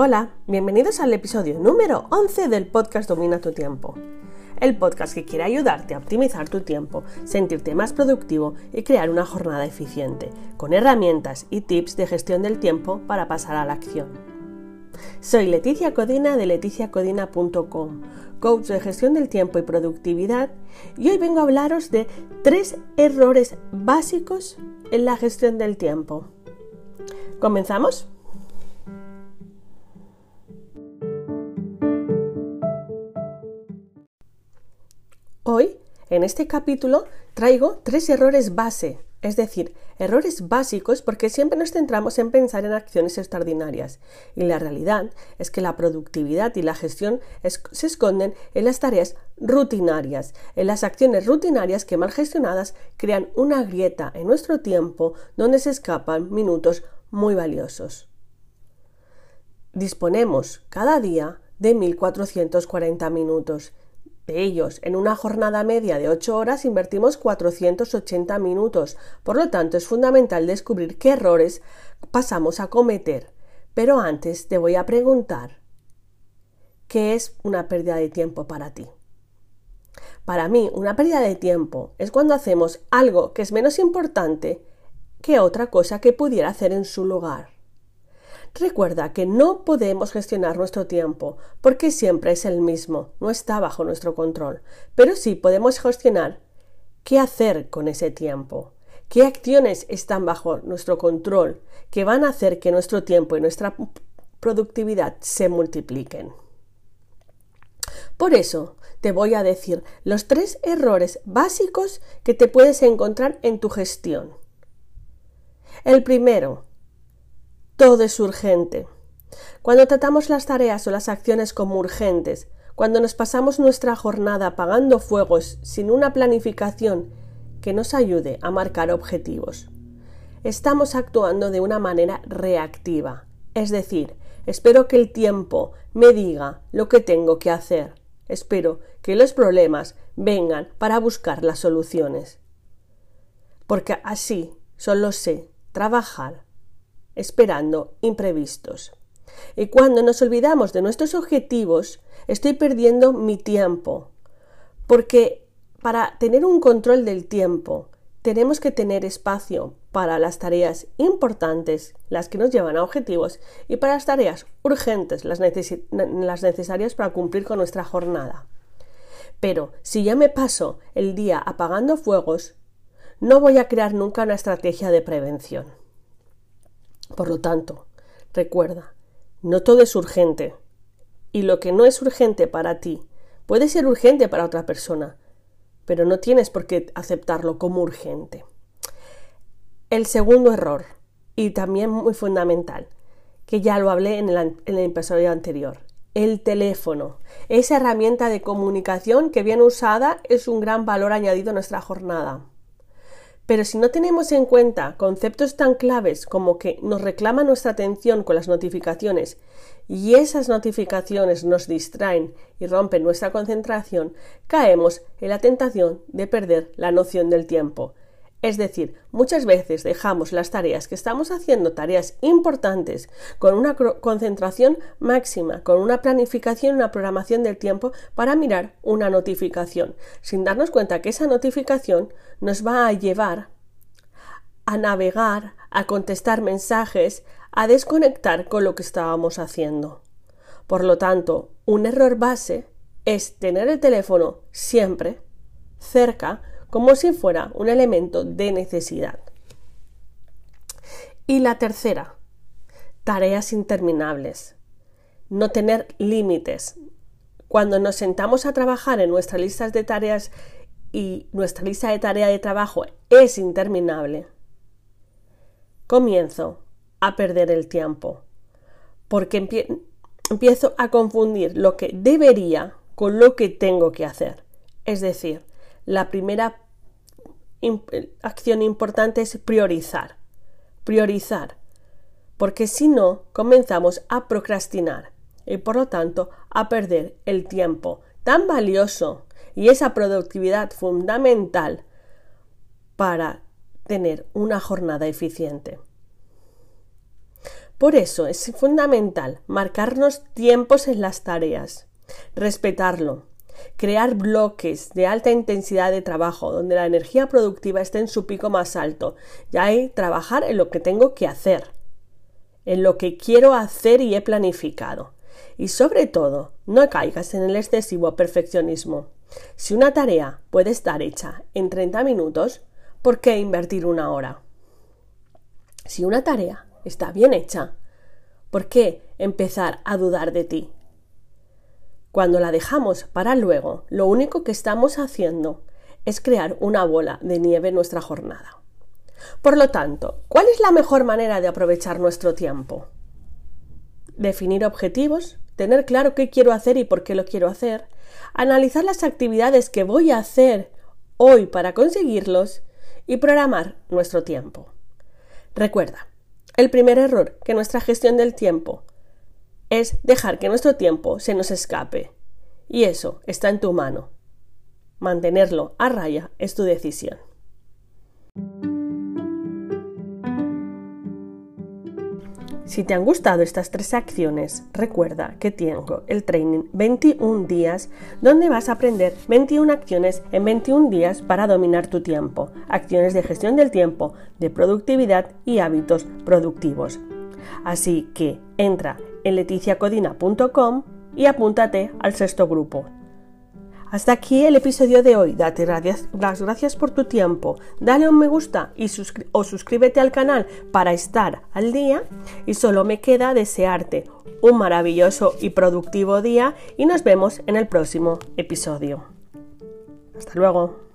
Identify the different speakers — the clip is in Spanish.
Speaker 1: Hola, bienvenidos al episodio número 11 del podcast Domina tu tiempo. El podcast que quiere ayudarte a optimizar tu tiempo, sentirte más productivo y crear una jornada eficiente, con herramientas y tips de gestión del tiempo para pasar a la acción. Soy Leticia Codina de leticiacodina.com, coach de gestión del tiempo y productividad, y hoy vengo a hablaros de tres errores básicos en la gestión del tiempo. ¿Comenzamos? Hoy, en este capítulo, traigo tres errores base, es decir, errores básicos porque siempre nos centramos en pensar en acciones extraordinarias. Y la realidad es que la productividad y la gestión se esconden en las tareas rutinarias, en las acciones rutinarias que mal gestionadas crean una grieta en nuestro tiempo donde se escapan minutos muy valiosos. Disponemos cada día de 1440 minutos de ellos, en una jornada media de 8 horas invertimos 480 minutos. Por lo tanto, es fundamental descubrir qué errores pasamos a cometer. Pero antes te voy a preguntar, ¿qué es una pérdida de tiempo para ti? Para mí, una pérdida de tiempo es cuando hacemos algo que es menos importante que otra cosa que pudiera hacer en su lugar. Recuerda que no podemos gestionar nuestro tiempo porque siempre es el mismo, no está bajo nuestro control, pero sí podemos gestionar qué hacer con ese tiempo, qué acciones están bajo nuestro control que van a hacer que nuestro tiempo y nuestra productividad se multipliquen. Por eso te voy a decir los tres errores básicos que te puedes encontrar en tu gestión. El primero, todo es urgente. Cuando tratamos las tareas o las acciones como urgentes, cuando nos pasamos nuestra jornada apagando fuegos sin una planificación que nos ayude a marcar objetivos, estamos actuando de una manera reactiva, es decir, espero que el tiempo me diga lo que tengo que hacer, espero que los problemas vengan para buscar las soluciones. Porque así solo sé trabajar esperando imprevistos. Y cuando nos olvidamos de nuestros objetivos, estoy perdiendo mi tiempo. Porque para tener un control del tiempo, tenemos que tener espacio para las tareas importantes, las que nos llevan a objetivos, y para las tareas urgentes, las, las necesarias para cumplir con nuestra jornada. Pero si ya me paso el día apagando fuegos, no voy a crear nunca una estrategia de prevención. Por lo tanto, recuerda, no todo es urgente. Y lo que no es urgente para ti puede ser urgente para otra persona, pero no tienes por qué aceptarlo como urgente. El segundo error, y también muy fundamental, que ya lo hablé en el, episodio anterior, el teléfono. Esa herramienta de comunicación que bien usada es un gran valor añadido a nuestra jornada. Pero si no tenemos en cuenta conceptos tan claves como que nos reclama nuestra atención con las notificaciones y esas notificaciones nos distraen y rompen nuestra concentración, caemos en la tentación de perder la noción del tiempo. Es decir, muchas veces dejamos las tareas que estamos haciendo, tareas importantes, con una concentración máxima, con una planificación, una programación del tiempo para mirar una notificación, sin darnos cuenta que esa notificación nos va a llevar a navegar, a contestar mensajes, a desconectar con lo que estábamos haciendo. Por lo tanto, un error base es tener el teléfono siempre cerca como si fuera un elemento de necesidad. Y la tercera, tareas interminables. No tener límites. Cuando nos sentamos a trabajar en nuestras listas de tareas y nuestra lista de tarea de trabajo es interminable, comienzo a perder el tiempo, porque empiezo a confundir lo que debería con lo que tengo que hacer. Es decir, la primera acción importante es priorizar. Priorizar. Porque si no, comenzamos a procrastinar y por lo tanto a perder el tiempo tan valioso y esa productividad fundamental para tener una jornada eficiente. Por eso es fundamental marcarnos tiempos en las tareas, respetarlo, crear bloques de alta intensidad de trabajo donde la energía productiva esté en su pico más alto y hay trabajar en lo que tengo que hacer, en lo que quiero hacer y he planificado. Y sobre todo, no caigas en el excesivo perfeccionismo. Si una tarea puede estar hecha en 30 minutos, ¿por qué invertir una hora? Si una tarea está bien hecha, ¿por qué empezar a dudar de ti? Cuando la dejamos para luego, lo único que estamos haciendo es crear una bola de nieve en nuestra jornada. Por lo tanto, ¿cuál es la mejor manera de aprovechar nuestro tiempo? Definir objetivos, tener claro qué quiero hacer y por qué lo quiero hacer, analizar las actividades que voy a hacer hoy para conseguirlos y programar nuestro tiempo. Recuerda, el primer error que nuestra gestión del tiempo es dejar que nuestro tiempo se nos escape. Y eso está en tu mano. Mantenerlo a raya es tu decisión. Si te han gustado estas tres acciones, recuerda que tengo el training 21 días donde vas a aprender 21 acciones en 21 días para dominar tu tiempo, acciones de gestión del tiempo, de productividad y hábitos productivos. Así que entra en leticiacodina.com y apúntate al sexto grupo. Hasta aquí el episodio de hoy. Date las gracias por tu tiempo. Dale un me gusta y o suscríbete al canal para estar al día. Y solo me queda desearte un maravilloso y productivo día y nos vemos en el próximo episodio. Hasta luego.